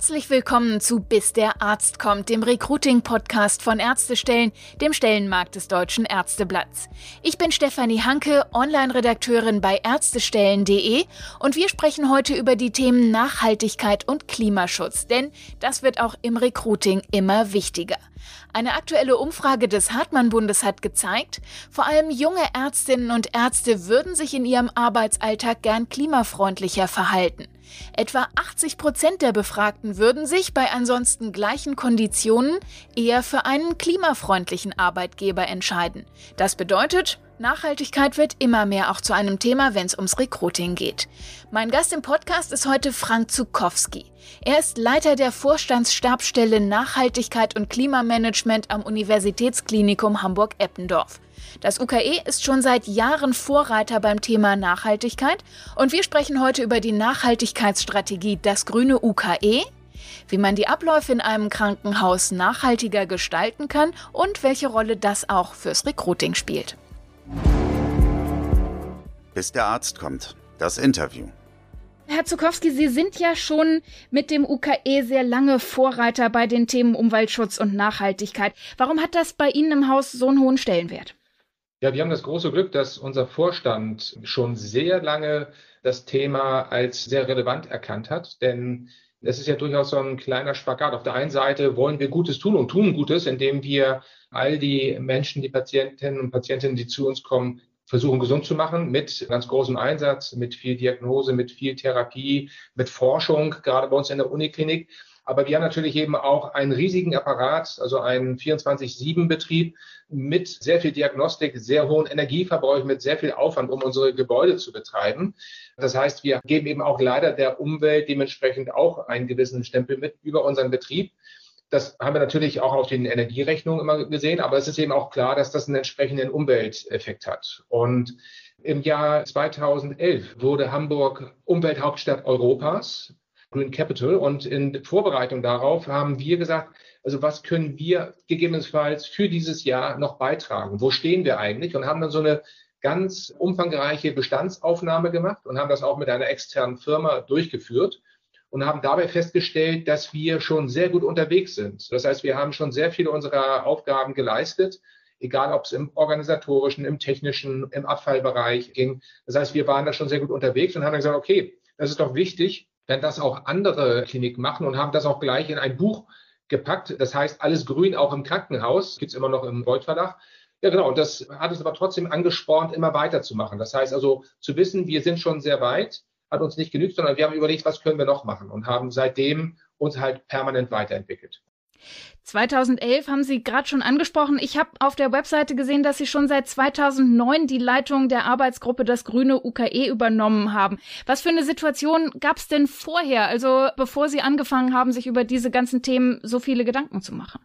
Herzlich willkommen zu Bis der Arzt kommt, dem Recruiting-Podcast von Ärztestellen, dem Stellenmarkt des Deutschen Ärzteblatts. Ich bin Stefanie Hanke, Online-Redakteurin bei Ärztestellen.de und wir sprechen heute über die Themen Nachhaltigkeit und Klimaschutz, denn das wird auch im Recruiting immer wichtiger. Eine aktuelle Umfrage des Hartmann-Bundes hat gezeigt, vor allem junge Ärztinnen und Ärzte würden sich in ihrem Arbeitsalltag gern klimafreundlicher verhalten. Etwa 80 Prozent der Befragten würden sich bei ansonsten gleichen Konditionen eher für einen klimafreundlichen Arbeitgeber entscheiden. Das bedeutet, Nachhaltigkeit wird immer mehr auch zu einem Thema, wenn es ums Recruiting geht. Mein Gast im Podcast ist heute Frank Zukowski. Er ist Leiter der Vorstandsstabsstelle Nachhaltigkeit und Klimamanagement am Universitätsklinikum Hamburg-Eppendorf. Das UKE ist schon seit Jahren Vorreiter beim Thema Nachhaltigkeit und wir sprechen heute über die Nachhaltigkeitsstrategie Das grüne UKE, wie man die Abläufe in einem Krankenhaus nachhaltiger gestalten kann und welche Rolle das auch fürs Recruiting spielt. Bis der Arzt kommt. Das Interview. Herr Zukowski, Sie sind ja schon mit dem UKE sehr lange Vorreiter bei den Themen Umweltschutz und Nachhaltigkeit. Warum hat das bei Ihnen im Haus so einen hohen Stellenwert? Ja, wir haben das große Glück, dass unser Vorstand schon sehr lange das Thema als sehr relevant erkannt hat, denn es ist ja durchaus so ein kleiner Spagat. Auf der einen Seite wollen wir Gutes tun und tun Gutes, indem wir all die Menschen, die Patientinnen und Patientinnen, die zu uns kommen, versuchen gesund zu machen mit ganz großem Einsatz, mit viel Diagnose, mit viel Therapie, mit Forschung, gerade bei uns in der Uniklinik. Aber wir haben natürlich eben auch einen riesigen Apparat, also einen 24-7-Betrieb mit sehr viel Diagnostik, sehr hohen Energieverbrauch, mit sehr viel Aufwand, um unsere Gebäude zu betreiben. Das heißt, wir geben eben auch leider der Umwelt dementsprechend auch einen gewissen Stempel mit über unseren Betrieb. Das haben wir natürlich auch auf den Energierechnungen immer gesehen, aber es ist eben auch klar, dass das einen entsprechenden Umwelteffekt hat. Und im Jahr 2011 wurde Hamburg Umwelthauptstadt Europas Green Capital. Und in Vorbereitung darauf haben wir gesagt, also was können wir gegebenenfalls für dieses Jahr noch beitragen? Wo stehen wir eigentlich? Und haben dann so eine ganz umfangreiche Bestandsaufnahme gemacht und haben das auch mit einer externen Firma durchgeführt und haben dabei festgestellt, dass wir schon sehr gut unterwegs sind. Das heißt, wir haben schon sehr viele unserer Aufgaben geleistet, egal ob es im organisatorischen, im technischen, im Abfallbereich ging. Das heißt, wir waren da schon sehr gut unterwegs und haben dann gesagt, okay, das ist doch wichtig, wenn das auch andere Kliniken machen und haben das auch gleich in ein Buch gepackt. Das heißt, alles grün auch im Krankenhaus, gibt es immer noch im Beuth-Verlag. Ja, genau. Und das hat uns aber trotzdem angespornt, immer weiterzumachen. Das heißt also, zu wissen, wir sind schon sehr weit, hat uns nicht genügt, sondern wir haben überlegt, was können wir noch machen und haben seitdem uns halt permanent weiterentwickelt. 2011 haben Sie gerade schon angesprochen. Ich habe auf der Webseite gesehen, dass Sie schon seit 2009 die Leitung der Arbeitsgruppe Das Grüne UKE übernommen haben. Was für eine Situation gab es denn vorher, also bevor Sie angefangen haben, sich über diese ganzen Themen so viele Gedanken zu machen?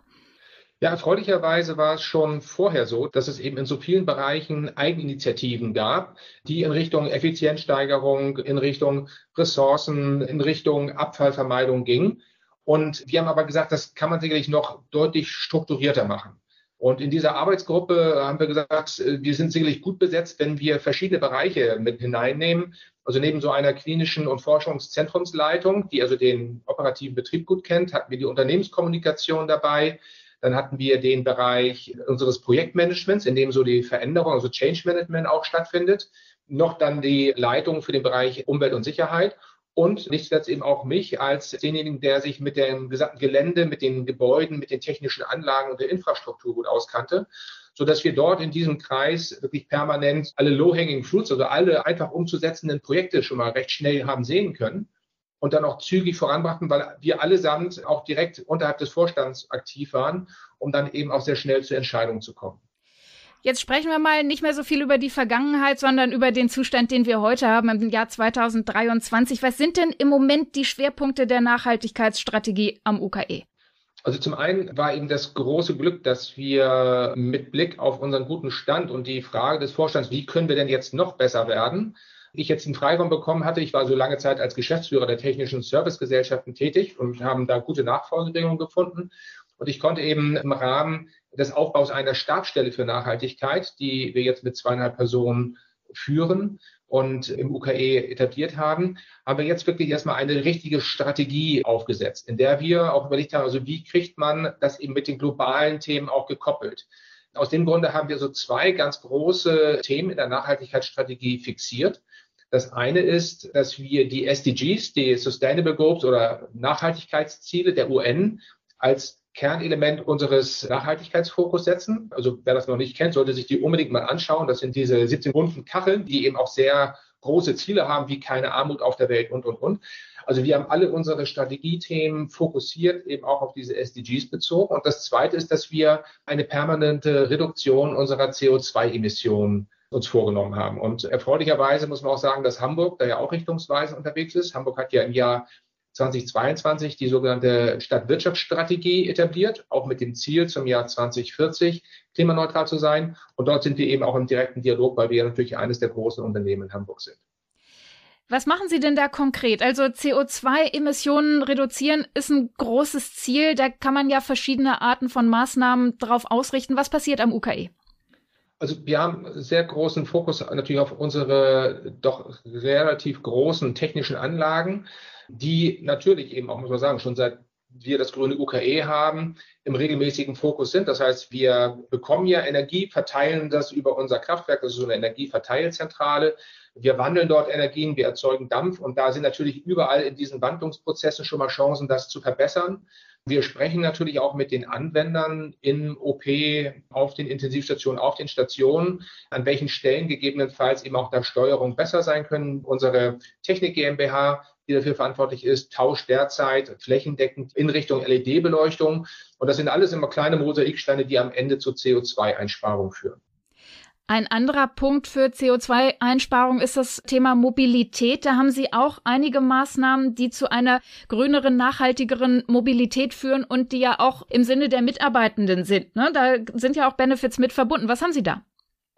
Ja, erfreulicherweise war es schon vorher so, dass es eben in so vielen Bereichen Eigeninitiativen gab, die in Richtung Effizienzsteigerung, in Richtung Ressourcen, in Richtung Abfallvermeidung gingen. Und wir haben aber gesagt, das kann man sicherlich noch deutlich strukturierter machen. Und in dieser Arbeitsgruppe haben wir gesagt, wir sind sicherlich gut besetzt, wenn wir verschiedene Bereiche mit hineinnehmen. Also neben so einer klinischen und Forschungszentrumsleitung, die also den operativen Betrieb gut kennt, hatten wir die Unternehmenskommunikation dabei. Dann hatten wir den Bereich unseres Projektmanagements, in dem so die Veränderung, also Change Management auch stattfindet. Noch dann die Leitung für den Bereich Umwelt und Sicherheit und nicht zuletzt eben auch mich als denjenigen, der sich mit dem gesamten Gelände, mit den Gebäuden, mit den technischen Anlagen und der Infrastruktur gut auskannte, so dass wir dort in diesem Kreis wirklich permanent alle low-hanging fruits, also alle einfach umzusetzenden Projekte schon mal recht schnell haben sehen können und dann auch zügig voranbrachten, weil wir allesamt auch direkt unterhalb des Vorstands aktiv waren, um dann eben auch sehr schnell zu Entscheidungen zu kommen. Jetzt sprechen wir mal nicht mehr so viel über die Vergangenheit, sondern über den Zustand, den wir heute haben im Jahr 2023. Was sind denn im Moment die Schwerpunkte der Nachhaltigkeitsstrategie am UKE? Also zum einen war eben das große Glück, dass wir mit Blick auf unseren guten Stand und die Frage des Vorstands, wie können wir denn jetzt noch besser werden, ich jetzt einen Freiraum bekommen hatte. Ich war so lange Zeit als Geschäftsführer der technischen Servicegesellschaften tätig und haben da gute Nachfolgebedingungen gefunden. Und ich konnte eben im Rahmen des Aufbaus einer Stabstelle für Nachhaltigkeit, die wir jetzt mit zweieinhalb Personen führen und im UKE etabliert haben, haben wir jetzt wirklich erstmal eine richtige Strategie aufgesetzt, in der wir auch überlegt haben, also wie kriegt man das eben mit den globalen Themen auch gekoppelt. Aus dem Grunde haben wir so zwei ganz große Themen in der Nachhaltigkeitsstrategie fixiert. Das eine ist, dass wir die SDGs, die Sustainable Goals oder Nachhaltigkeitsziele der UN als Kernelement unseres Nachhaltigkeitsfokus setzen. Also wer das noch nicht kennt, sollte sich die unbedingt mal anschauen. Das sind diese 17 bunten Kacheln, die eben auch sehr große Ziele haben, wie keine Armut auf der Welt und, und, und. Also wir haben alle unsere Strategiethemen fokussiert, eben auch auf diese SDGs bezogen. Und das Zweite ist, dass wir eine permanente Reduktion unserer CO2-Emissionen uns vorgenommen haben. Und erfreulicherweise muss man auch sagen, dass Hamburg da ja auch richtungsweisend unterwegs ist. Hamburg hat ja im Jahr 2022 die sogenannte Stadtwirtschaftsstrategie etabliert, auch mit dem Ziel zum Jahr 2040 klimaneutral zu sein. Und dort sind wir eben auch im direkten Dialog, weil wir natürlich eines der großen Unternehmen in Hamburg sind. Was machen Sie denn da konkret? Also CO2-Emissionen reduzieren ist ein großes Ziel. Da kann man ja verschiedene Arten von Maßnahmen drauf ausrichten. Was passiert am UKE? Also wir haben sehr großen Fokus natürlich auf unsere doch relativ großen technischen Anlagen, die natürlich eben auch, muss man sagen, schon seit wir das grüne UKE haben, im regelmäßigen Fokus sind. Das heißt, wir bekommen ja Energie, verteilen das über unser Kraftwerk, das ist so eine Energieverteilzentrale. Wir wandeln dort Energien, wir erzeugen Dampf und da sind natürlich überall in diesen Wandlungsprozessen schon mal Chancen, das zu verbessern. Wir sprechen natürlich auch mit den Anwendern im OP, auf den Intensivstationen, auf den Stationen, an welchen Stellen gegebenenfalls eben auch da Steuerung besser sein können. Unsere Technik GmbH, die dafür verantwortlich ist, tauscht derzeit flächendeckend in Richtung LED-Beleuchtung. Und das sind alles immer kleine Mosaiksteine, die am Ende zur CO2-Einsparung führen. Ein anderer Punkt für CO2-Einsparung ist das Thema Mobilität. Da haben Sie auch einige Maßnahmen, die zu einer grüneren, nachhaltigeren Mobilität führen und die ja auch im Sinne der Mitarbeitenden sind. Ne? Da sind ja auch Benefits mit verbunden. Was haben Sie da?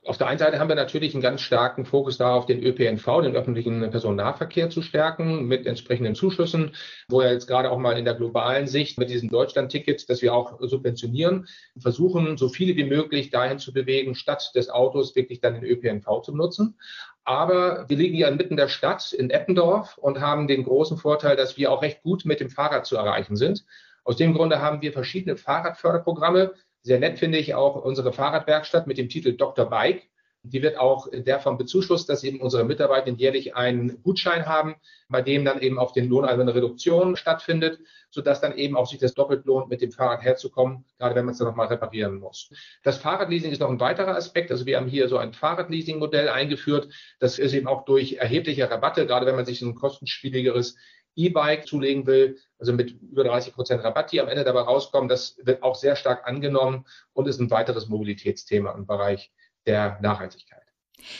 Auf der einen Seite haben wir natürlich einen ganz starken Fokus darauf, den ÖPNV, den öffentlichen Personennahverkehr zu stärken mit entsprechenden Zuschüssen, wo ja jetzt gerade auch mal in der globalen Sicht mit diesem Deutschland-Ticket, das wir auch subventionieren, versuchen, so viele wie möglich dahin zu bewegen, statt des Autos wirklich dann den ÖPNV zu nutzen. Aber wir liegen ja inmitten der Stadt in Eppendorf und haben den großen Vorteil, dass wir auch recht gut mit dem Fahrrad zu erreichen sind. Aus dem Grunde haben wir verschiedene Fahrradförderprogramme, sehr nett finde ich auch unsere Fahrradwerkstatt mit dem Titel Dr. Bike. Die wird auch davon bezuschusst, dass eben unsere Mitarbeiter jährlich einen Gutschein haben, bei dem dann eben auf den Lohn also eine Reduktion stattfindet, sodass dann eben auch sich das doppelt lohnt, mit dem Fahrrad herzukommen, gerade wenn man es dann nochmal reparieren muss. Das Fahrradleasing ist noch ein weiterer Aspekt. Also wir haben hier so ein Fahrradleasing-Modell eingeführt. Das ist eben auch durch erhebliche Rabatte, gerade wenn man sich ein kostenspieligeres E-Bike zulegen will, also mit über 30 Prozent Rabatt, die am Ende dabei rauskommen. Das wird auch sehr stark angenommen und ist ein weiteres Mobilitätsthema im Bereich der Nachhaltigkeit.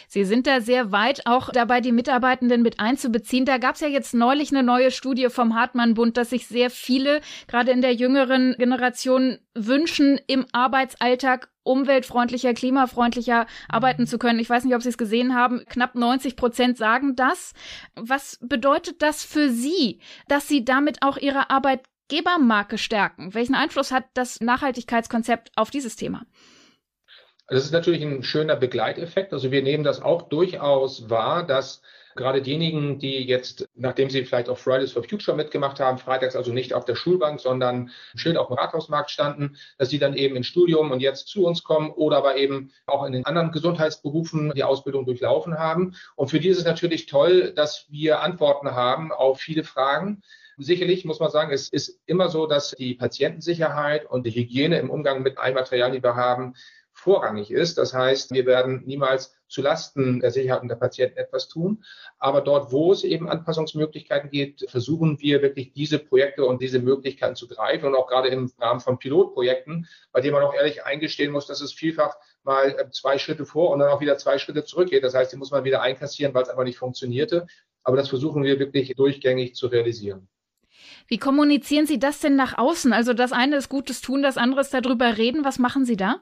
Sie sind da sehr weit auch dabei, die Mitarbeitenden mit einzubeziehen. Da gab es ja jetzt neulich eine neue Studie vom Hartmann-Bund, dass sich sehr viele, gerade in der jüngeren Generation, wünschen, im Arbeitsalltag umweltfreundlicher, klimafreundlicher arbeiten zu können. Ich weiß nicht, ob Sie es gesehen haben. Knapp 90 Prozent sagen das. Was bedeutet das für Sie, dass Sie damit auch Ihre Arbeitgebermarke stärken? Welchen Einfluss hat das Nachhaltigkeitskonzept auf dieses Thema? Das ist natürlich ein schöner Begleiteffekt. Also wir nehmen das auch durchaus wahr, dass gerade diejenigen, die jetzt, nachdem sie vielleicht auf Fridays for Future mitgemacht haben, freitags also nicht auf der Schulbank, sondern schön auf dem Rathausmarkt standen, dass sie dann eben ins Studium und jetzt zu uns kommen oder aber eben auch in den anderen Gesundheitsberufen die Ausbildung durchlaufen haben. Und für die ist es natürlich toll, dass wir Antworten haben auf viele Fragen. Sicherlich muss man sagen, es ist immer so, dass die Patientensicherheit und die Hygiene im Umgang mit allen Materialien, die wir haben, vorrangig ist. Das heißt, wir werden niemals zu Lasten der Sicherheit und der Patienten etwas tun. Aber dort, wo es eben Anpassungsmöglichkeiten gibt, versuchen wir wirklich diese Projekte und diese Möglichkeiten zu greifen und auch gerade im Rahmen von Pilotprojekten, bei denen man auch ehrlich eingestehen muss, dass es vielfach mal äh, zwei Schritte vor und dann auch wieder zwei Schritte zurückgeht. Das heißt, die muss man wieder einkassieren, weil es einfach nicht funktionierte. Aber das versuchen wir wirklich durchgängig zu realisieren. Wie kommunizieren Sie das denn nach außen? Also das eine ist Gutes tun, das andere ist darüber reden. Was machen Sie da?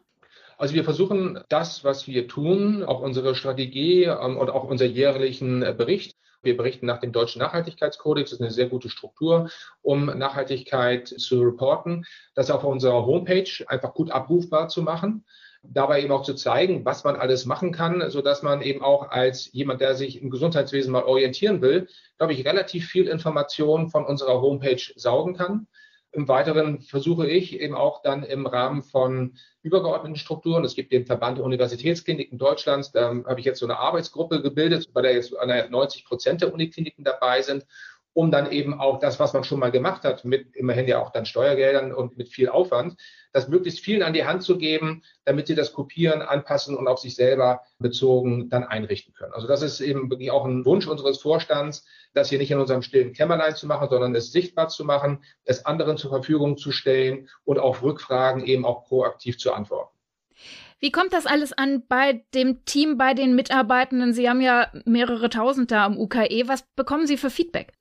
Also wir versuchen das, was wir tun, auch unsere Strategie ähm, und auch unser jährlichen äh, Bericht. Wir berichten nach dem deutschen Nachhaltigkeitskodex. Das ist eine sehr gute Struktur, um Nachhaltigkeit zu reporten. Das auf unserer Homepage einfach gut abrufbar zu machen dabei eben auch zu zeigen, was man alles machen kann, so dass man eben auch als jemand, der sich im Gesundheitswesen mal orientieren will, glaube ich, relativ viel Information von unserer Homepage saugen kann. Im Weiteren versuche ich eben auch dann im Rahmen von übergeordneten Strukturen, es gibt den Verband der Universitätskliniken Deutschlands, da habe ich jetzt so eine Arbeitsgruppe gebildet, bei der jetzt 90 Prozent der Unikliniken dabei sind, um dann eben auch das, was man schon mal gemacht hat, mit immerhin ja auch dann Steuergeldern und mit viel Aufwand, das möglichst vielen an die Hand zu geben, damit sie das kopieren, anpassen und auf sich selber bezogen dann einrichten können. Also das ist eben wirklich auch ein Wunsch unseres Vorstands, das hier nicht in unserem stillen Kämmerlein zu machen, sondern es sichtbar zu machen, es anderen zur Verfügung zu stellen und auf Rückfragen eben auch proaktiv zu antworten. Wie kommt das alles an bei dem Team, bei den Mitarbeitenden? Sie haben ja mehrere Tausend da am UKE. Was bekommen Sie für Feedback?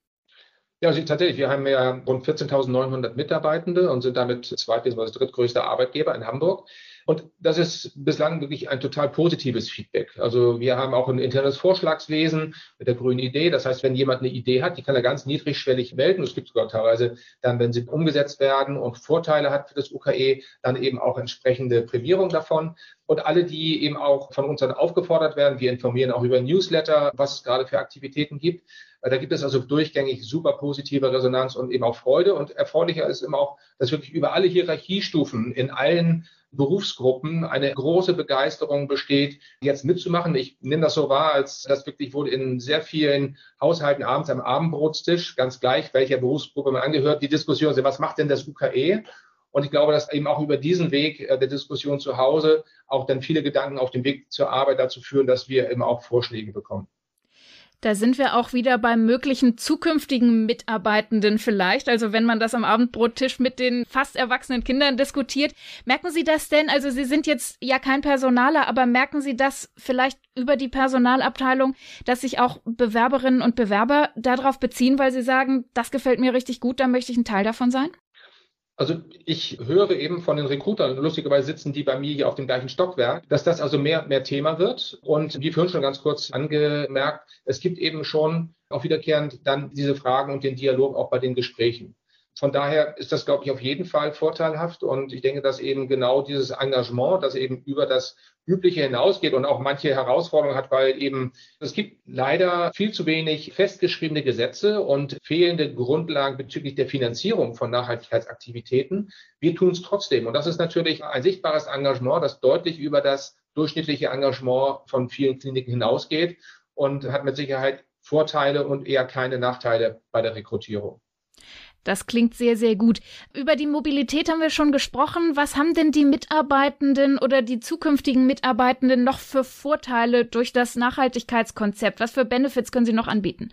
Ja, also tatsächlich. Wir haben ja rund 14.900 Mitarbeitende und sind damit zweit- bzw. drittgrößter Arbeitgeber in Hamburg. Und das ist bislang wirklich ein total positives Feedback. Also wir haben auch ein internes Vorschlagswesen mit der grünen Idee. Das heißt, wenn jemand eine Idee hat, die kann er ganz niedrigschwellig melden. Es gibt sogar teilweise dann, wenn sie umgesetzt werden und Vorteile hat für das UKE, dann eben auch entsprechende Prämierung davon. Und alle, die eben auch von uns dann aufgefordert werden, wir informieren auch über Newsletter, was es gerade für Aktivitäten gibt. Da gibt es also durchgängig super positive Resonanz und eben auch Freude. Und erfreulicher ist immer auch, dass wirklich über alle Hierarchiestufen in allen Berufsgruppen eine große Begeisterung besteht, jetzt mitzumachen. Ich nehme das so wahr, als das wirklich wohl in sehr vielen Haushalten abends am Abendbrotstisch, ganz gleich, welcher Berufsgruppe man angehört, die Diskussion was macht denn das UKE? Und ich glaube, dass eben auch über diesen Weg äh, der Diskussion zu Hause auch dann viele Gedanken auf dem Weg zur Arbeit dazu führen, dass wir eben auch Vorschläge bekommen. Da sind wir auch wieder beim möglichen zukünftigen Mitarbeitenden vielleicht. Also wenn man das am Abendbrottisch mit den fast erwachsenen Kindern diskutiert. Merken Sie das denn? Also Sie sind jetzt ja kein Personaler, aber merken Sie das vielleicht über die Personalabteilung, dass sich auch Bewerberinnen und Bewerber darauf beziehen, weil sie sagen, das gefällt mir richtig gut, da möchte ich ein Teil davon sein? Also ich höre eben von den Recruitern, lustigerweise sitzen die bei mir hier auf dem gleichen Stockwerk, dass das also mehr, mehr Thema wird. Und wie vorhin schon ganz kurz angemerkt, es gibt eben schon auch wiederkehrend dann diese Fragen und den Dialog auch bei den Gesprächen. Von daher ist das, glaube ich, auf jeden Fall vorteilhaft. Und ich denke, dass eben genau dieses Engagement, das eben über das Übliche hinausgeht und auch manche Herausforderungen hat, weil eben es gibt leider viel zu wenig festgeschriebene Gesetze und fehlende Grundlagen bezüglich der Finanzierung von Nachhaltigkeitsaktivitäten. Wir tun es trotzdem. Und das ist natürlich ein sichtbares Engagement, das deutlich über das durchschnittliche Engagement von vielen Kliniken hinausgeht und hat mit Sicherheit Vorteile und eher keine Nachteile bei der Rekrutierung. Das klingt sehr, sehr gut. Über die Mobilität haben wir schon gesprochen. Was haben denn die Mitarbeitenden oder die zukünftigen Mitarbeitenden noch für Vorteile durch das Nachhaltigkeitskonzept? Was für Benefits können Sie noch anbieten?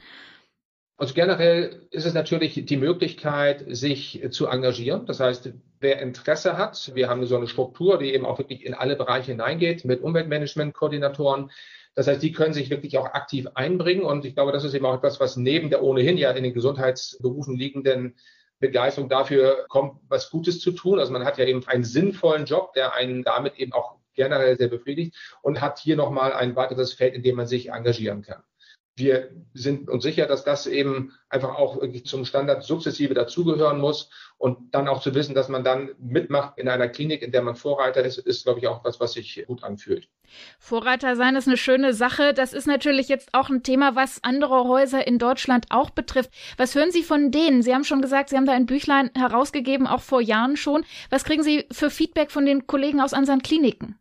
Also generell ist es natürlich die Möglichkeit, sich zu engagieren. Das heißt, wer Interesse hat, wir haben so eine Struktur, die eben auch wirklich in alle Bereiche hineingeht mit Umweltmanagement-Koordinatoren, das heißt, die können sich wirklich auch aktiv einbringen. Und ich glaube, das ist eben auch etwas, was neben der ohnehin ja in den Gesundheitsberufen liegenden Begeisterung dafür kommt, was Gutes zu tun. Also man hat ja eben einen sinnvollen Job, der einen damit eben auch generell sehr befriedigt und hat hier nochmal ein weiteres Feld, in dem man sich engagieren kann wir sind uns sicher, dass das eben einfach auch zum Standard sukzessive dazugehören muss. Und dann auch zu wissen, dass man dann mitmacht in einer Klinik, in der man Vorreiter ist, ist, glaube ich, auch was, was sich gut anfühlt. Vorreiter sein ist eine schöne Sache. Das ist natürlich jetzt auch ein Thema, was andere Häuser in Deutschland auch betrifft. Was hören Sie von denen? Sie haben schon gesagt, Sie haben da ein Büchlein herausgegeben, auch vor Jahren schon. Was kriegen Sie für Feedback von den Kollegen aus anderen Kliniken?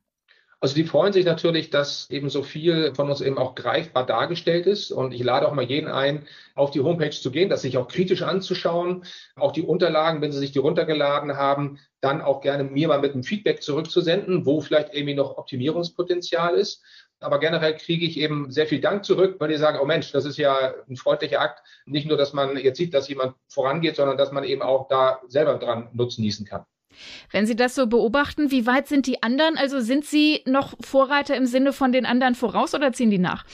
Also die freuen sich natürlich, dass eben so viel von uns eben auch greifbar dargestellt ist. Und ich lade auch mal jeden ein, auf die Homepage zu gehen, das sich auch kritisch anzuschauen. Auch die Unterlagen, wenn Sie sich die runtergeladen haben, dann auch gerne mir mal mit einem Feedback zurückzusenden, wo vielleicht irgendwie noch Optimierungspotenzial ist. Aber generell kriege ich eben sehr viel Dank zurück, weil die sagen, oh Mensch, das ist ja ein freundlicher Akt. Nicht nur, dass man jetzt sieht, dass jemand vorangeht, sondern dass man eben auch da selber dran Nutzen nießen kann. Wenn Sie das so beobachten, wie weit sind die anderen? Also sind Sie noch Vorreiter im Sinne von den anderen voraus oder ziehen die nach?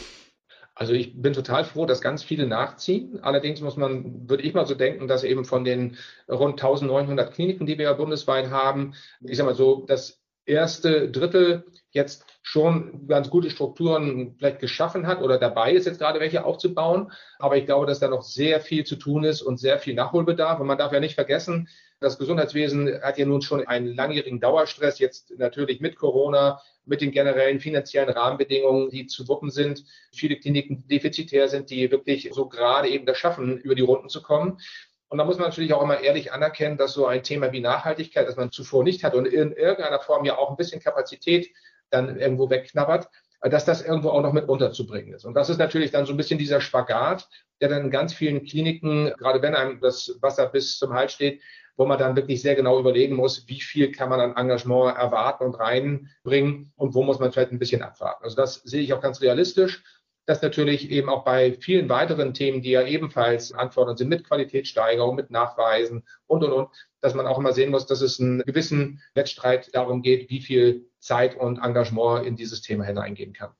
Also ich bin total froh, dass ganz viele nachziehen. Allerdings muss man, würde ich mal so denken, dass eben von den rund 1900 Kliniken, die wir ja bundesweit haben, ich sage mal so, das erste Drittel jetzt schon ganz gute Strukturen vielleicht geschaffen hat oder dabei ist, jetzt gerade welche aufzubauen. Aber ich glaube, dass da noch sehr viel zu tun ist und sehr viel Nachholbedarf. Und man darf ja nicht vergessen, das Gesundheitswesen hat ja nun schon einen langjährigen Dauerstress, jetzt natürlich mit Corona, mit den generellen finanziellen Rahmenbedingungen, die zu wuppen sind. Viele Kliniken defizitär sind, die wirklich so gerade eben das schaffen, über die Runden zu kommen. Und da muss man natürlich auch immer ehrlich anerkennen, dass so ein Thema wie Nachhaltigkeit, das man zuvor nicht hat und in irgendeiner Form ja auch ein bisschen Kapazität dann irgendwo wegknabbert, dass das irgendwo auch noch mit unterzubringen ist. Und das ist natürlich dann so ein bisschen dieser Spagat, der dann in ganz vielen Kliniken, gerade wenn einem das Wasser bis zum Hals steht, wo man dann wirklich sehr genau überlegen muss, wie viel kann man an Engagement erwarten und reinbringen und wo muss man vielleicht ein bisschen abwarten. Also das sehe ich auch ganz realistisch dass natürlich eben auch bei vielen weiteren Themen, die ja ebenfalls anfordernd sind, mit Qualitätssteigerung, mit Nachweisen und, und, und, dass man auch immer sehen muss, dass es einen gewissen Wettstreit darum geht, wie viel Zeit und Engagement in dieses Thema hineingehen kann.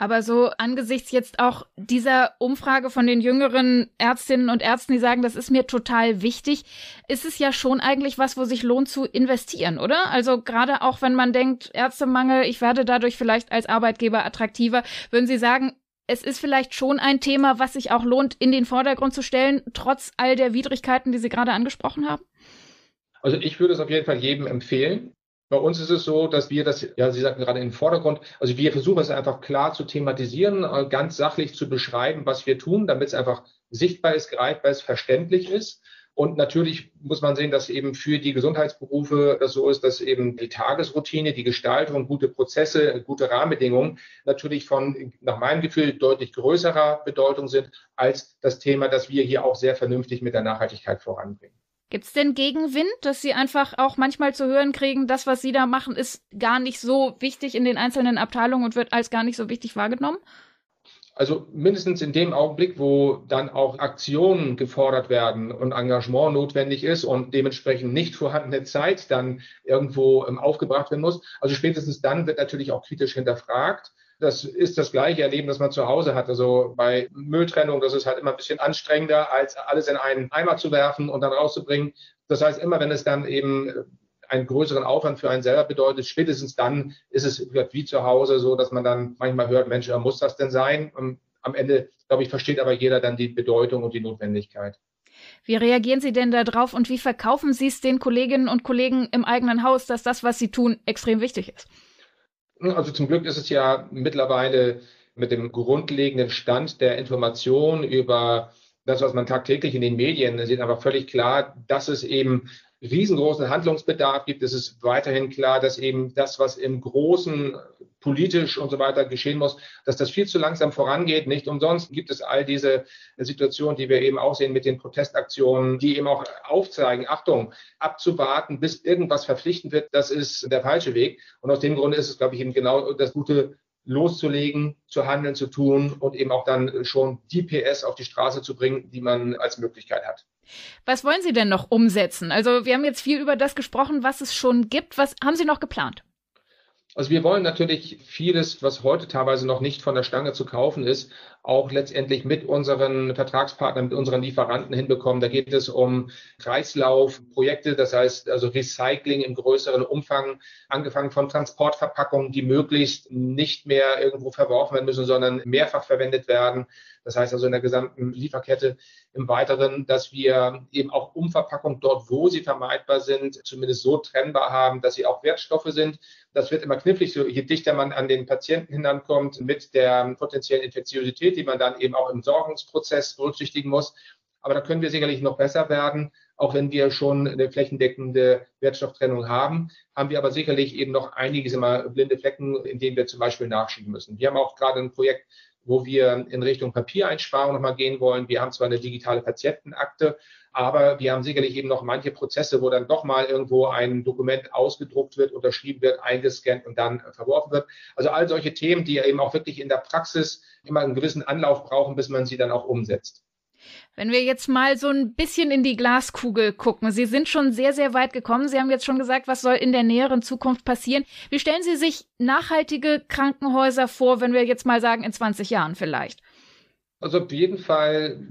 Aber so angesichts jetzt auch dieser Umfrage von den jüngeren Ärztinnen und Ärzten, die sagen, das ist mir total wichtig, ist es ja schon eigentlich was, wo sich lohnt zu investieren, oder? Also gerade auch wenn man denkt, Ärztemangel, ich werde dadurch vielleicht als Arbeitgeber attraktiver, würden Sie sagen, es ist vielleicht schon ein Thema, was sich auch lohnt, in den Vordergrund zu stellen, trotz all der Widrigkeiten, die Sie gerade angesprochen haben? Also ich würde es auf jeden Fall jedem empfehlen. Bei uns ist es so, dass wir das, ja, Sie sagten gerade in den Vordergrund, also wir versuchen es einfach klar zu thematisieren, äh, ganz sachlich zu beschreiben, was wir tun, damit es einfach sichtbar ist, greifbar ist, verständlich ist. Und natürlich muss man sehen, dass eben für die Gesundheitsberufe das so ist, dass eben die Tagesroutine, die Gestaltung, gute Prozesse, gute Rahmenbedingungen natürlich von, nach meinem Gefühl, deutlich größerer Bedeutung sind als das Thema, das wir hier auch sehr vernünftig mit der Nachhaltigkeit voranbringen. Gibt es denn Gegenwind, dass Sie einfach auch manchmal zu hören kriegen, das, was Sie da machen, ist gar nicht so wichtig in den einzelnen Abteilungen und wird als gar nicht so wichtig wahrgenommen? Also mindestens in dem Augenblick, wo dann auch Aktionen gefordert werden und Engagement notwendig ist und dementsprechend nicht vorhandene Zeit dann irgendwo ähm, aufgebracht werden muss. Also spätestens dann wird natürlich auch kritisch hinterfragt. Das ist das gleiche Erleben, das man zu Hause hat. Also bei Mülltrennung, das ist halt immer ein bisschen anstrengender, als alles in einen Eimer zu werfen und dann rauszubringen. Das heißt, immer wenn es dann eben einen größeren Aufwand für einen selber bedeutet, spätestens dann ist es wie zu Hause so, dass man dann manchmal hört, Mensch, muss das denn sein? Und am Ende, glaube ich, versteht aber jeder dann die Bedeutung und die Notwendigkeit. Wie reagieren Sie denn darauf und wie verkaufen Sie es den Kolleginnen und Kollegen im eigenen Haus, dass das, was Sie tun, extrem wichtig ist? Also zum Glück ist es ja mittlerweile mit dem grundlegenden Stand der Information über das, was man tagtäglich in den Medien sieht, aber völlig klar, dass es eben riesengroßen Handlungsbedarf gibt. Es ist weiterhin klar, dass eben das, was im Großen politisch und so weiter geschehen muss, dass das viel zu langsam vorangeht. Nicht umsonst gibt es all diese Situationen, die wir eben auch sehen mit den Protestaktionen, die eben auch aufzeigen, Achtung, abzuwarten, bis irgendwas verpflichtend wird, das ist der falsche Weg. Und aus dem Grunde ist es, glaube ich, eben genau das gute loszulegen, zu handeln, zu tun und eben auch dann schon die PS auf die Straße zu bringen, die man als Möglichkeit hat. Was wollen Sie denn noch umsetzen? Also wir haben jetzt viel über das gesprochen, was es schon gibt. Was haben Sie noch geplant? Also wir wollen natürlich vieles, was heute teilweise noch nicht von der Stange zu kaufen ist, auch letztendlich mit unseren Vertragspartnern, mit unseren Lieferanten hinbekommen. Da geht es um Kreislaufprojekte, das heißt also Recycling im größeren Umfang, angefangen von Transportverpackungen, die möglichst nicht mehr irgendwo verworfen werden müssen, sondern mehrfach verwendet werden. Das heißt also in der gesamten Lieferkette im Weiteren, dass wir eben auch Umverpackung dort, wo sie vermeidbar sind, zumindest so trennbar haben, dass sie auch Wertstoffe sind. Das wird immer knifflig, so je dichter man an den Patienten hinankommt mit der potenziellen Infektiosität, die man dann eben auch im Sorgungsprozess berücksichtigen muss. Aber da können wir sicherlich noch besser werden. Auch wenn wir schon eine flächendeckende Wertstofftrennung haben, haben wir aber sicherlich eben noch einige immer blinde Flecken, in denen wir zum Beispiel nachschieben müssen. Wir haben auch gerade ein Projekt wo wir in Richtung Papiereinsparung nochmal gehen wollen. Wir haben zwar eine digitale Patientenakte, aber wir haben sicherlich eben noch manche Prozesse, wo dann doch mal irgendwo ein Dokument ausgedruckt wird, unterschrieben wird, eingescannt und dann verworfen wird. Also all solche Themen, die eben auch wirklich in der Praxis immer einen gewissen Anlauf brauchen, bis man sie dann auch umsetzt. Wenn wir jetzt mal so ein bisschen in die Glaskugel gucken. Sie sind schon sehr, sehr weit gekommen. Sie haben jetzt schon gesagt, was soll in der näheren Zukunft passieren. Wie stellen Sie sich nachhaltige Krankenhäuser vor, wenn wir jetzt mal sagen, in 20 Jahren vielleicht? Also auf jeden Fall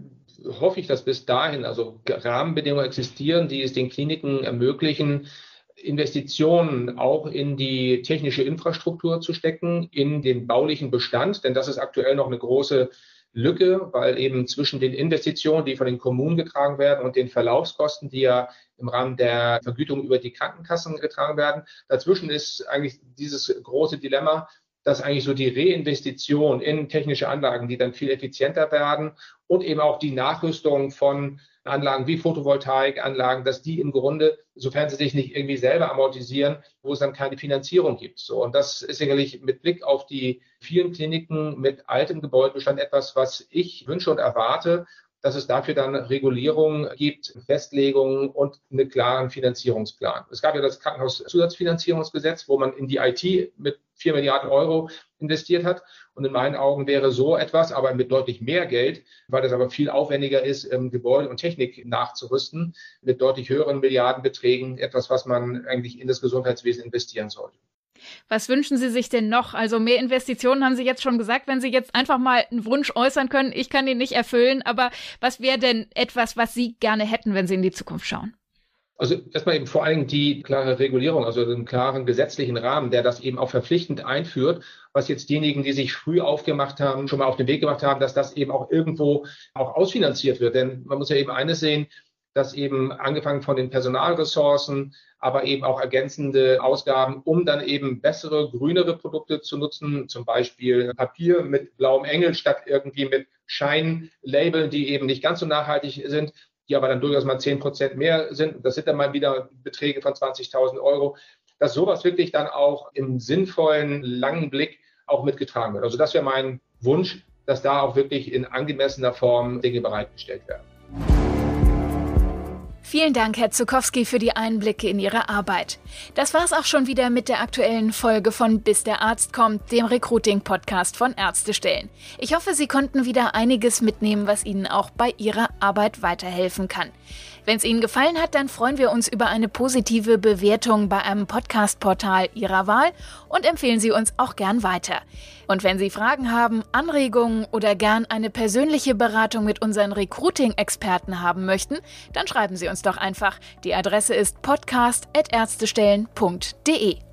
hoffe ich, dass bis dahin also Rahmenbedingungen existieren, die es den Kliniken ermöglichen, Investitionen auch in die technische Infrastruktur zu stecken, in den baulichen Bestand, denn das ist aktuell noch eine große Lücke, weil eben zwischen den Investitionen, die von den Kommunen getragen werden und den Verlaufskosten, die ja im Rahmen der Vergütung über die Krankenkassen getragen werden, dazwischen ist eigentlich dieses große Dilemma, dass eigentlich so die Reinvestition in technische Anlagen, die dann viel effizienter werden und eben auch die Nachrüstung von Anlagen wie Photovoltaikanlagen, dass die im Grunde, sofern sie sich nicht irgendwie selber amortisieren, wo es dann keine Finanzierung gibt. So, und das ist sicherlich mit Blick auf die vielen Kliniken mit altem Gebäudebestand etwas, was ich wünsche und erwarte, dass es dafür dann Regulierungen gibt, Festlegungen und einen klaren Finanzierungsplan. Es gab ja das Krankenhauszusatzfinanzierungsgesetz, wo man in die IT mit vier Milliarden Euro investiert hat. Und in meinen Augen wäre so etwas, aber mit deutlich mehr Geld, weil das aber viel aufwendiger ist, Gebäude und Technik nachzurüsten, mit deutlich höheren Milliardenbeträgen etwas, was man eigentlich in das Gesundheitswesen investieren sollte. Was wünschen Sie sich denn noch? Also mehr Investitionen haben Sie jetzt schon gesagt, wenn Sie jetzt einfach mal einen Wunsch äußern können. Ich kann ihn nicht erfüllen, aber was wäre denn etwas, was Sie gerne hätten, wenn Sie in die Zukunft schauen? Also erstmal eben vor allem die klare Regulierung, also den klaren gesetzlichen Rahmen, der das eben auch verpflichtend einführt, was jetzt diejenigen, die sich früh aufgemacht haben, schon mal auf den Weg gemacht haben, dass das eben auch irgendwo auch ausfinanziert wird. Denn man muss ja eben eines sehen, dass eben angefangen von den Personalressourcen, aber eben auch ergänzende Ausgaben, um dann eben bessere, grünere Produkte zu nutzen, zum Beispiel Papier mit blauem Engel statt irgendwie mit Scheinlabeln, die eben nicht ganz so nachhaltig sind, die aber dann durchaus mal zehn Prozent mehr sind. Das sind dann mal wieder Beträge von 20.000 Euro, dass sowas wirklich dann auch im sinnvollen, langen Blick auch mitgetragen wird. Also das wäre mein Wunsch, dass da auch wirklich in angemessener Form Dinge bereitgestellt werden. Vielen Dank, Herr Zukowski, für die Einblicke in Ihre Arbeit. Das war's auch schon wieder mit der aktuellen Folge von Bis der Arzt kommt, dem Recruiting-Podcast von Ärztestellen. Ich hoffe, Sie konnten wieder einiges mitnehmen, was Ihnen auch bei Ihrer Arbeit weiterhelfen kann. Wenn es Ihnen gefallen hat, dann freuen wir uns über eine positive Bewertung bei einem Podcast-Portal Ihrer Wahl und empfehlen Sie uns auch gern weiter. Und wenn Sie Fragen haben, Anregungen oder gern eine persönliche Beratung mit unseren Recruiting-Experten haben möchten, dann schreiben Sie uns doch einfach. Die Adresse ist podcast.ärztestellen.de.